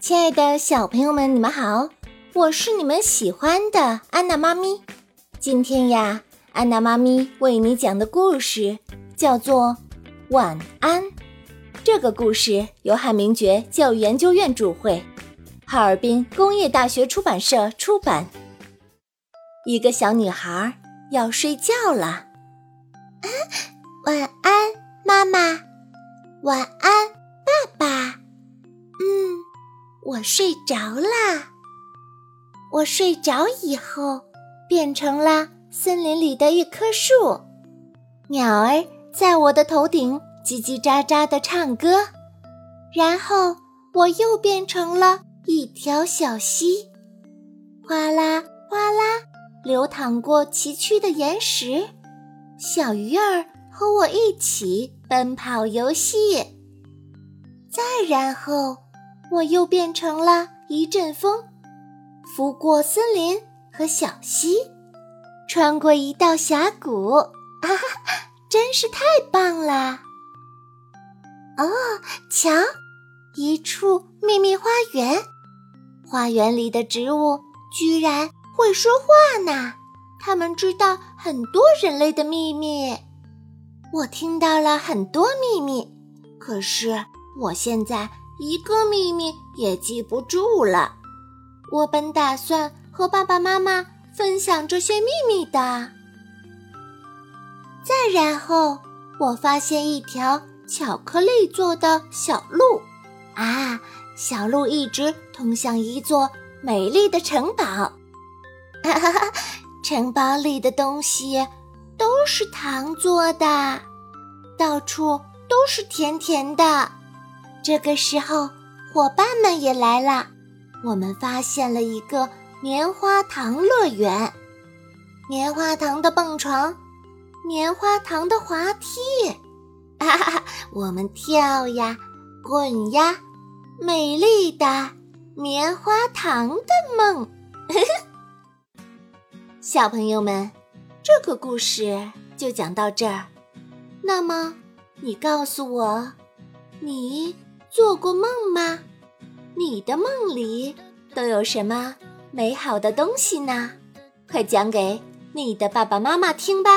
亲爱的小朋友们，你们好，我是你们喜欢的安娜妈咪。今天呀，安娜妈咪为你讲的故事叫做《晚安》。这个故事由汉明觉教育研究院主绘，哈尔滨工业大学出版社出版。一个小女孩要睡觉了，晚安，妈妈。晚我睡着啦。我睡着以后，变成了森林里的一棵树。鸟儿在我的头顶叽叽喳喳地唱歌。然后我又变成了一条小溪，哗啦哗啦流淌过崎岖的岩石。小鱼儿和我一起。奔跑游戏，再然后，我又变成了一阵风，拂过森林和小溪，穿过一道峡谷，啊，真是太棒了！哦，瞧，一处秘密花园，花园里的植物居然会说话呢，它们知道很多人类的秘密。我听到了很多秘密，可是我现在一个秘密也记不住了。我本打算和爸爸妈妈分享这些秘密的。再然后，我发现一条巧克力做的小路，啊，小路一直通向一座美丽的城堡。哈哈哈，城堡里的东西。都是糖做的，到处都是甜甜的。这个时候，伙伴们也来了。我们发现了一个棉花糖乐园，棉花糖的蹦床，棉花糖的滑梯，哈哈，我们跳呀，滚呀，美丽的棉花糖的梦。小朋友们。这个故事就讲到这儿。那么，你告诉我，你做过梦吗？你的梦里都有什么美好的东西呢？快讲给你的爸爸妈妈听吧。